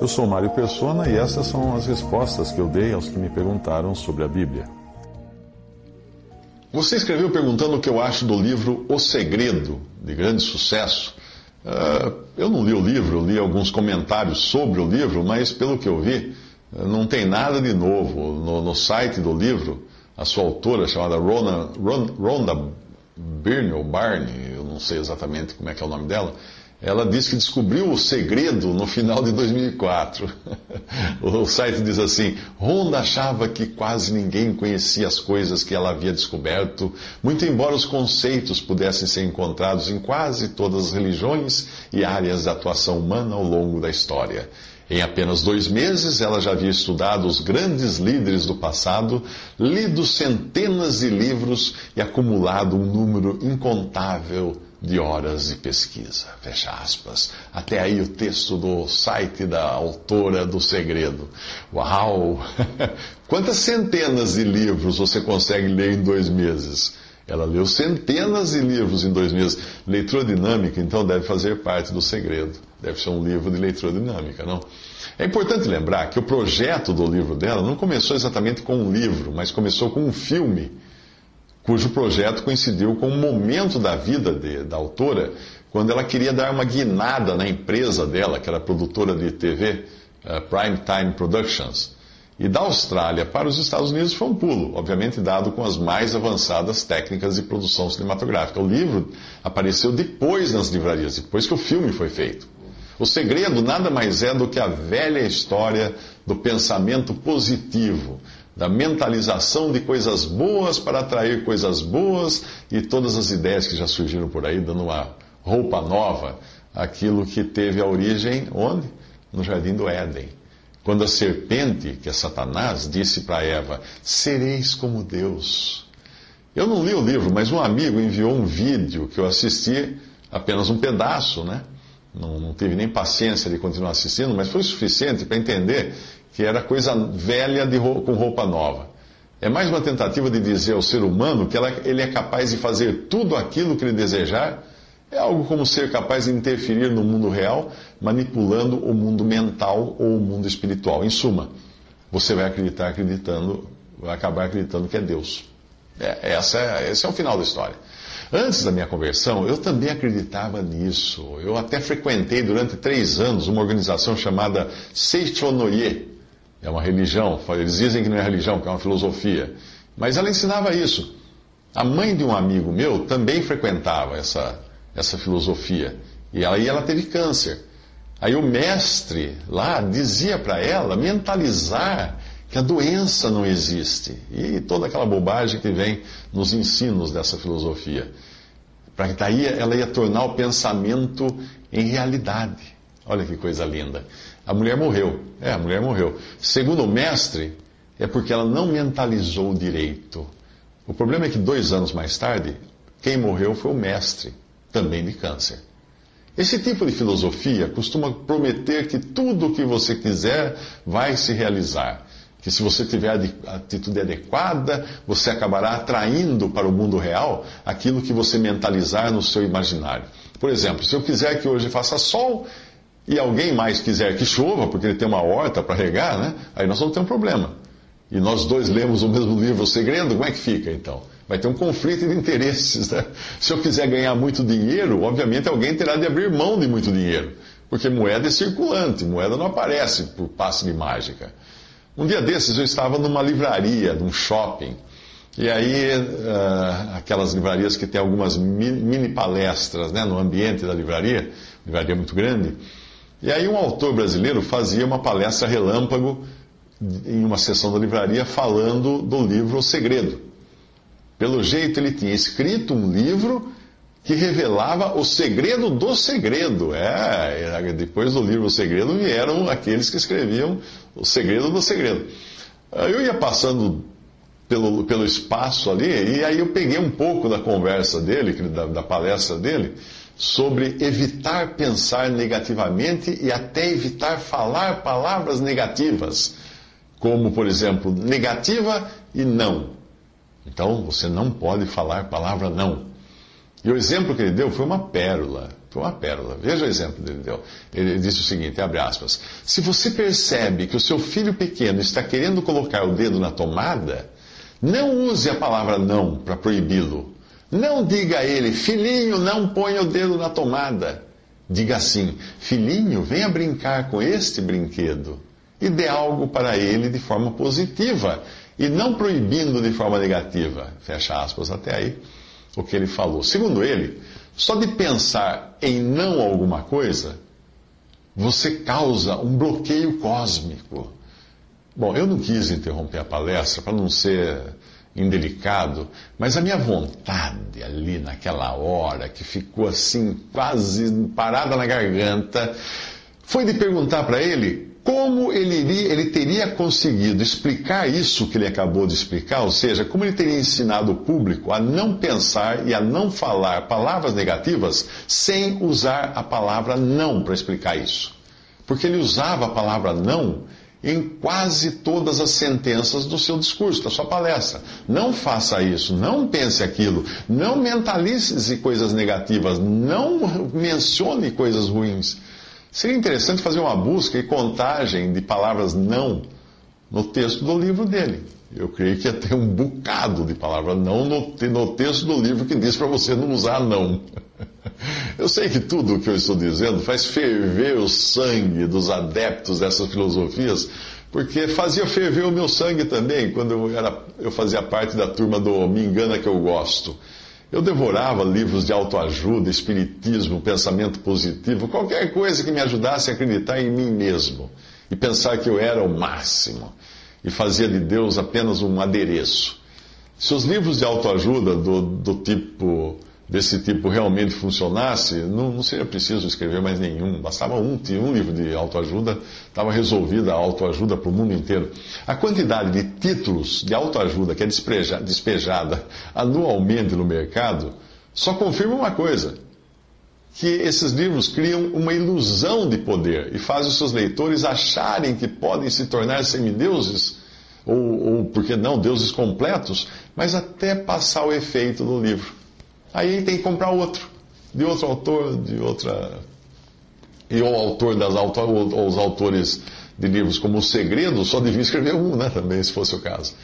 Eu sou Mário Persona e essas são as respostas que eu dei aos que me perguntaram sobre a Bíblia. Você escreveu perguntando o que eu acho do livro O Segredo, de grande sucesso. Uh, eu não li o livro, li alguns comentários sobre o livro, mas pelo que eu vi, não tem nada de novo. No, no site do livro, a sua autora, chamada Rona, Ron, Rhonda Byrne, ou Barney, eu não sei exatamente como é que é o nome dela, ela disse que descobriu o segredo no final de 2004. o site diz assim: Honda achava que quase ninguém conhecia as coisas que ela havia descoberto, muito embora os conceitos pudessem ser encontrados em quase todas as religiões e áreas de atuação humana ao longo da história. Em apenas dois meses, ela já havia estudado os grandes líderes do passado, lido centenas de livros e acumulado um número incontável de horas de pesquisa. Fecha aspas. Até aí o texto do site da autora do segredo. Uau! Quantas centenas de livros você consegue ler em dois meses? Ela leu centenas de livros em dois meses. Leitura dinâmica, então, deve fazer parte do segredo. Deve ser um livro de leitura dinâmica, não? É importante lembrar que o projeto do livro dela não começou exatamente com um livro, mas começou com um filme cujo projeto coincidiu com um momento da vida de, da autora, quando ela queria dar uma guinada na empresa dela, que era produtora de TV, uh, eh, Primetime Productions. E da Austrália para os Estados Unidos foi um pulo, obviamente dado com as mais avançadas técnicas de produção cinematográfica. O livro apareceu depois nas livrarias, depois que o filme foi feito. O segredo nada mais é do que a velha história do pensamento positivo, da mentalização de coisas boas para atrair coisas boas e todas as ideias que já surgiram por aí, dando uma roupa nova aquilo que teve a origem onde? No jardim do Éden. Quando a serpente, que é Satanás, disse para Eva: Sereis como Deus. Eu não li o livro, mas um amigo enviou um vídeo que eu assisti apenas um pedaço, né? Não, não tive nem paciência de continuar assistindo, mas foi suficiente para entender que era coisa velha de com roupa nova. É mais uma tentativa de dizer ao ser humano que ela, ele é capaz de fazer tudo aquilo que ele desejar. É algo como ser capaz de interferir no mundo real, manipulando o mundo mental ou o mundo espiritual. Em suma, você vai acreditar acreditando, vai acabar acreditando que é Deus. É, essa é, esse é o final da história. Antes da minha conversão, eu também acreditava nisso. Eu até frequentei durante três anos uma organização chamada Seichonoye. É uma religião. Eles dizem que não é religião, que é uma filosofia. Mas ela ensinava isso. A mãe de um amigo meu também frequentava essa, essa filosofia. E aí ela teve câncer. Aí o mestre lá dizia para ela mentalizar que a doença não existe. E toda aquela bobagem que vem nos ensinos dessa filosofia. Para que daí ela ia tornar o pensamento em realidade. Olha que coisa linda. A mulher morreu. É, a mulher morreu. Segundo o mestre, é porque ela não mentalizou direito. O problema é que dois anos mais tarde, quem morreu foi o mestre, também de câncer. Esse tipo de filosofia costuma prometer que tudo o que você quiser vai se realizar que se você tiver a atitude adequada, você acabará atraindo para o mundo real aquilo que você mentalizar no seu imaginário. Por exemplo, se eu quiser que hoje faça sol e alguém mais quiser que chova, porque ele tem uma horta para regar, né? aí nós vamos ter um problema. E nós dois lemos o mesmo livro, O Segredo, como é que fica então? Vai ter um conflito de interesses. Né? Se eu quiser ganhar muito dinheiro, obviamente alguém terá de abrir mão de muito dinheiro. Porque moeda é circulante, moeda não aparece por passe de mágica. Um dia desses eu estava numa livraria, num shopping, e aí uh, aquelas livrarias que tem algumas mini palestras né, no ambiente da livraria, livraria muito grande, e aí um autor brasileiro fazia uma palestra relâmpago em uma sessão da livraria falando do livro O Segredo. Pelo jeito ele tinha escrito um livro que revelava o segredo do segredo. É, depois do livro O Segredo vieram aqueles que escreviam o segredo do segredo. Eu ia passando pelo, pelo espaço ali, e aí eu peguei um pouco da conversa dele, da, da palestra dele, sobre evitar pensar negativamente e até evitar falar palavras negativas, como, por exemplo, negativa e não. Então, você não pode falar palavra não. E o exemplo que ele deu foi uma pérola. Foi uma pérola. Veja o exemplo que ele deu. Ele disse o seguinte, abre aspas. Se você percebe que o seu filho pequeno está querendo colocar o dedo na tomada, não use a palavra não para proibi-lo. Não diga a ele, filhinho, não ponha o dedo na tomada. Diga assim, filhinho, venha brincar com este brinquedo. E dê algo para ele de forma positiva e não proibindo de forma negativa. Fecha aspas até aí o que ele falou. Segundo ele, só de pensar em não alguma coisa, você causa um bloqueio cósmico. Bom, eu não quis interromper a palestra para não ser indelicado, mas a minha vontade ali naquela hora, que ficou assim quase parada na garganta, foi de perguntar para ele como ele, iria, ele teria conseguido explicar isso que ele acabou de explicar, ou seja, como ele teria ensinado o público a não pensar e a não falar palavras negativas sem usar a palavra não para explicar isso. Porque ele usava a palavra não em quase todas as sentenças do seu discurso, da sua palestra. Não faça isso, não pense aquilo, não mentalize coisas negativas, não mencione coisas ruins. Seria interessante fazer uma busca e contagem de palavras não no texto do livro dele. Eu creio que ia ter um bocado de palavras não no, no texto do livro que diz para você não usar não. Eu sei que tudo o que eu estou dizendo faz ferver o sangue dos adeptos dessas filosofias, porque fazia ferver o meu sangue também quando eu, era, eu fazia parte da turma do Me Engana Que Eu Gosto. Eu devorava livros de autoajuda, espiritismo, pensamento positivo, qualquer coisa que me ajudasse a acreditar em mim mesmo e pensar que eu era o máximo e fazia de Deus apenas um adereço. Se os livros de autoajuda do, do tipo desse tipo realmente funcionasse, não, não, seria preciso escrever mais nenhum. Bastava um, um livro de autoajuda, estava resolvida a autoajuda para o mundo inteiro. A quantidade de títulos de autoajuda que é despejada, anualmente no mercado só confirma uma coisa: que esses livros criam uma ilusão de poder e fazem os seus leitores acharem que podem se tornar semideuses, ou, ou por que não, deuses completos, mas até passar o efeito do livro. Aí tem que comprar outro, de outro autor, de outra. E o autor das ou os autores de livros como O Segredo só devia escrever um, né, também, se fosse o caso.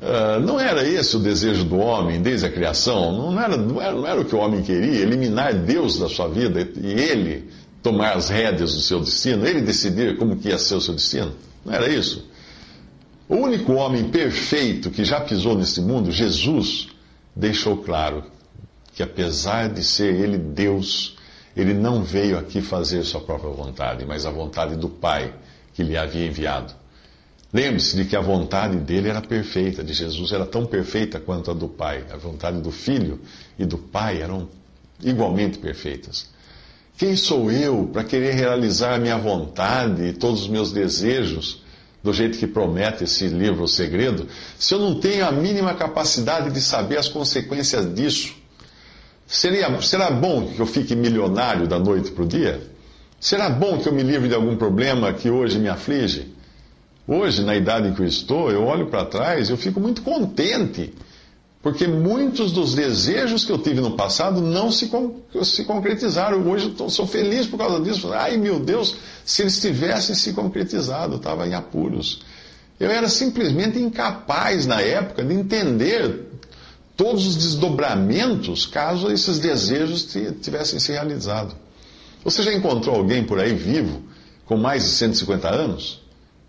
Uh, não era esse o desejo do homem desde a criação? Não era, não, era, não era o que o homem queria? Eliminar Deus da sua vida e ele tomar as rédeas do seu destino? Ele decidir como que ia ser o seu destino? Não era isso? O único homem perfeito que já pisou nesse mundo, Jesus, deixou claro que apesar de ser ele Deus, ele não veio aqui fazer sua própria vontade, mas a vontade do Pai que lhe havia enviado. Lembre-se de que a vontade dele era perfeita, de Jesus era tão perfeita quanto a do Pai. A vontade do Filho e do Pai eram igualmente perfeitas. Quem sou eu para querer realizar a minha vontade e todos os meus desejos do jeito que promete esse livro O Segredo, se eu não tenho a mínima capacidade de saber as consequências disso? Seria, será bom que eu fique milionário da noite para o dia? Será bom que eu me livre de algum problema que hoje me aflige? Hoje, na idade em que eu estou, eu olho para trás e eu fico muito contente, porque muitos dos desejos que eu tive no passado não se, se concretizaram. Hoje eu tô, sou feliz por causa disso. Ai meu Deus, se eles tivessem se concretizado, eu estava em apuros. Eu era simplesmente incapaz na época de entender todos os desdobramentos caso esses desejos tivessem se realizado. Você já encontrou alguém por aí vivo com mais de 150 anos?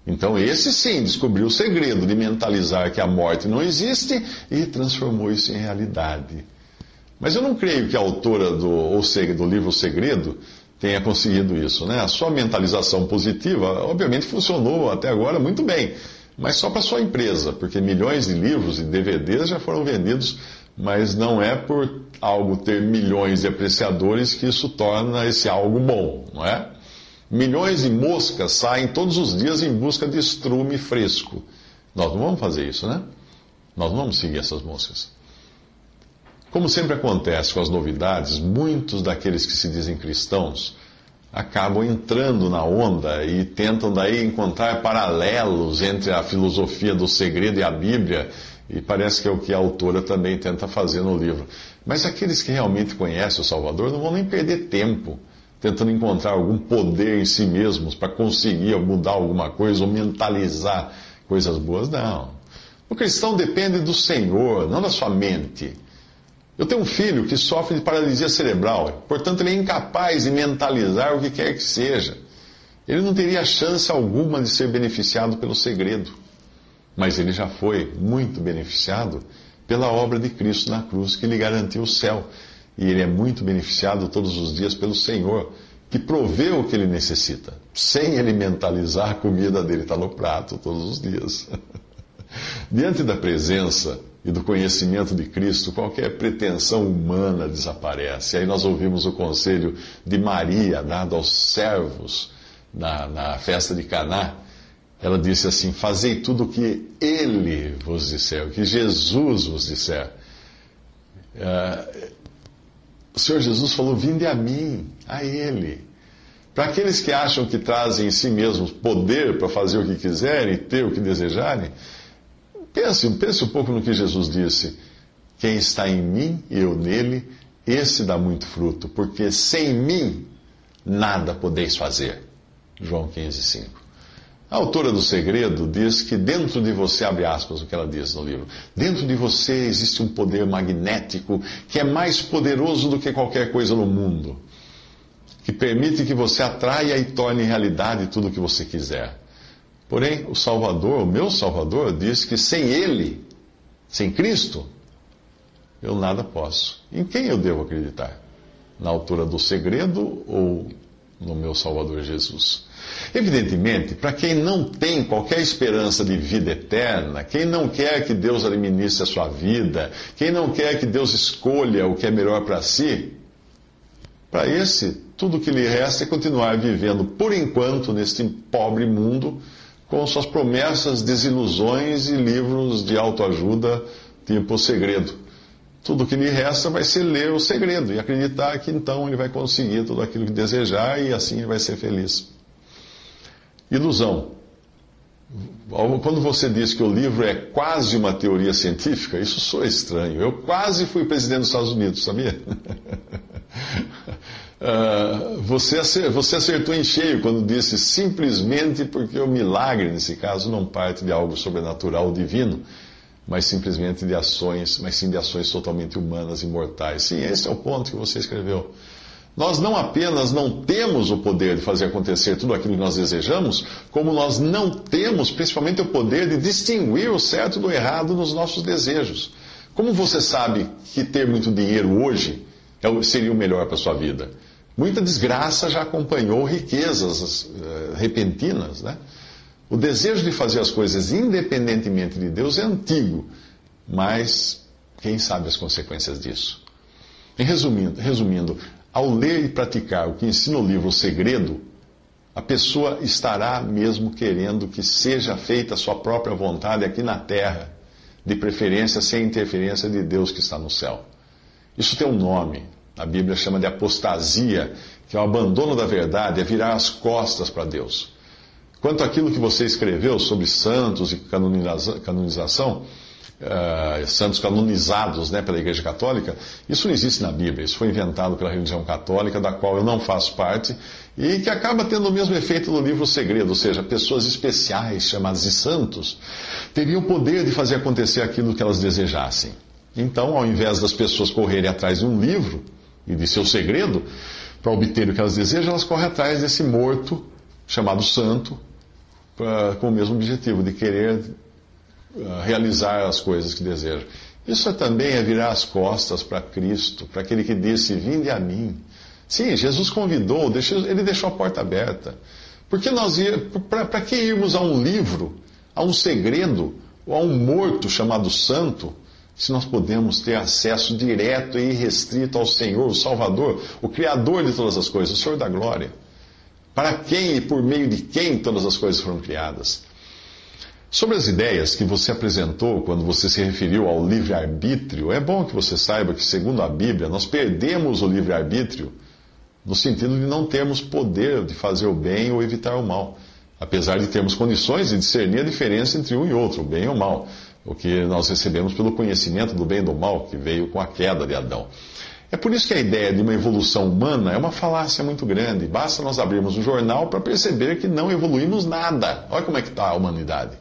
Então, esse sim descobriu o segredo de mentalizar que a morte não existe e transformou isso em realidade. Mas eu não creio que a autora do, do livro Segredo tenha conseguido isso. Né? A sua mentalização positiva, obviamente, funcionou até agora muito bem mas só para sua empresa, porque milhões de livros e DVDs já foram vendidos mas não é por algo ter milhões de apreciadores que isso torna esse algo bom, não é? Milhões de moscas saem todos os dias em busca de estrume fresco. Nós não vamos fazer isso, né? Nós não vamos seguir essas moscas. Como sempre acontece com as novidades, muitos daqueles que se dizem cristãos acabam entrando na onda e tentam daí encontrar paralelos entre a filosofia do segredo e a Bíblia, e parece que é o que a autora também tenta fazer no livro. Mas aqueles que realmente conhecem o Salvador não vão nem perder tempo tentando encontrar algum poder em si mesmos para conseguir mudar alguma coisa ou mentalizar coisas boas. Não. O cristão depende do Senhor, não da sua mente. Eu tenho um filho que sofre de paralisia cerebral, portanto, ele é incapaz de mentalizar o que quer que seja. Ele não teria chance alguma de ser beneficiado pelo segredo. Mas ele já foi muito beneficiado pela obra de Cristo na cruz, que lhe garantiu o céu. E ele é muito beneficiado todos os dias pelo Senhor, que provê o que ele necessita, sem ele mentalizar a comida dele está no prato todos os dias. Diante da presença e do conhecimento de Cristo, qualquer pretensão humana desaparece. Aí nós ouvimos o conselho de Maria dado aos servos na, na festa de Caná. Ela disse assim: Fazei tudo o que Ele vos disser, o que Jesus vos disser. Uh, o Senhor Jesus falou: Vinde a mim, a Ele. Para aqueles que acham que trazem em si mesmos poder para fazer o que quiserem e ter o que desejarem, Pense, pense um pouco no que Jesus disse. Quem está em mim e eu nele, esse dá muito fruto, porque sem mim nada podeis fazer. João 15, 5. A autora do segredo diz que dentro de você, abre aspas o que ela diz no livro, dentro de você existe um poder magnético que é mais poderoso do que qualquer coisa no mundo, que permite que você atraia e torne realidade tudo o que você quiser. Porém, o Salvador, o meu Salvador, diz que sem Ele, sem Cristo, eu nada posso. Em quem eu devo acreditar? Na altura do segredo ou no meu Salvador Jesus? Evidentemente, para quem não tem qualquer esperança de vida eterna, quem não quer que Deus administre a sua vida, quem não quer que Deus escolha o que é melhor para si, para esse, tudo que lhe resta é continuar vivendo por enquanto neste pobre mundo com suas promessas, desilusões e livros de autoajuda, tipo Segredo. Tudo que lhe resta vai ser ler o segredo e acreditar que então ele vai conseguir tudo aquilo que desejar e assim ele vai ser feliz. Ilusão. Quando você diz que o livro é quase uma teoria científica, isso soa estranho. Eu quase fui presidente dos Estados Unidos, sabia? Uh, você, acertou em cheio quando disse simplesmente porque o milagre, nesse caso, não parte de algo sobrenatural divino, mas simplesmente de ações, mas sim de ações totalmente humanas e mortais. Sim, esse é o ponto que você escreveu. Nós não apenas não temos o poder de fazer acontecer tudo aquilo que nós desejamos, como nós não temos principalmente o poder de distinguir o certo do errado nos nossos desejos. Como você sabe que ter muito dinheiro hoje é seria o melhor para a sua vida? Muita desgraça já acompanhou riquezas uh, repentinas. Né? O desejo de fazer as coisas independentemente de Deus é antigo, mas quem sabe as consequências disso? Em resumindo, resumindo, ao ler e praticar o que ensina o livro O Segredo, a pessoa estará mesmo querendo que seja feita a sua própria vontade aqui na terra, de preferência sem interferência de Deus que está no céu. Isso tem um nome, a Bíblia chama de apostasia, que é o abandono da verdade, é virar as costas para Deus. Quanto àquilo que você escreveu sobre santos e canonização, uh, santos canonizados né, pela Igreja Católica, isso não existe na Bíblia. Isso foi inventado pela religião católica, da qual eu não faço parte, e que acaba tendo o mesmo efeito no livro Segredo, ou seja, pessoas especiais, chamadas de santos, teriam o poder de fazer acontecer aquilo que elas desejassem. Então, ao invés das pessoas correrem atrás de um livro, e de seu segredo, para obter o que elas desejam, elas correm atrás desse morto chamado santo, com o mesmo objetivo, de querer uh, realizar as coisas que desejam. Isso também é virar as costas para Cristo, para aquele que disse: Vinde a mim. Sim, Jesus convidou, ele deixou a porta aberta. Porque nós para que irmos a um livro, a um segredo, ou a um morto chamado santo, se nós podemos ter acesso direto e irrestrito ao Senhor, o Salvador, o Criador de todas as coisas, o Senhor da glória. Para quem e por meio de quem todas as coisas foram criadas. Sobre as ideias que você apresentou quando você se referiu ao livre-arbítrio, é bom que você saiba que, segundo a Bíblia, nós perdemos o livre-arbítrio no sentido de não termos poder de fazer o bem ou evitar o mal, apesar de termos condições de discernir a diferença entre um e outro, o bem e o mal o que nós recebemos pelo conhecimento do bem e do mal que veio com a queda de Adão. É por isso que a ideia de uma evolução humana é uma falácia muito grande. Basta nós abrirmos o jornal para perceber que não evoluímos nada. Olha como é que está a humanidade.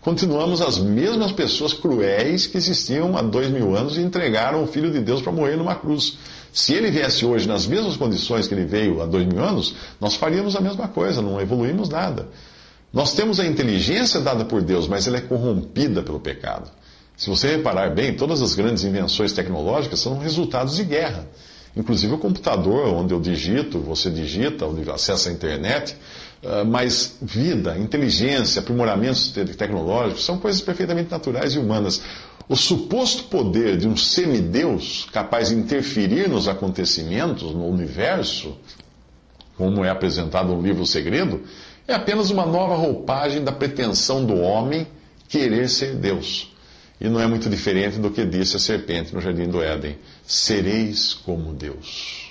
Continuamos as mesmas pessoas cruéis que existiam há dois mil anos e entregaram o Filho de Deus para morrer numa cruz. Se ele viesse hoje nas mesmas condições que ele veio há dois mil anos, nós faríamos a mesma coisa, não evoluímos nada. Nós temos a inteligência dada por Deus, mas ela é corrompida pelo pecado. Se você reparar bem, todas as grandes invenções tecnológicas são resultados de guerra. Inclusive o computador, onde eu digito, você digita, onde acessa a internet. Ah, mas vida, inteligência, aprimoramentos tecnológicos são coisas perfeitamente naturais e humanas. O suposto poder de um semideus capaz de interferir nos acontecimentos, no universo, como é apresentado no livro Segredo, é apenas uma nova roupagem da pretensão do homem querer ser Deus. E não é muito diferente do que disse a serpente no jardim do Éden: sereis como Deus.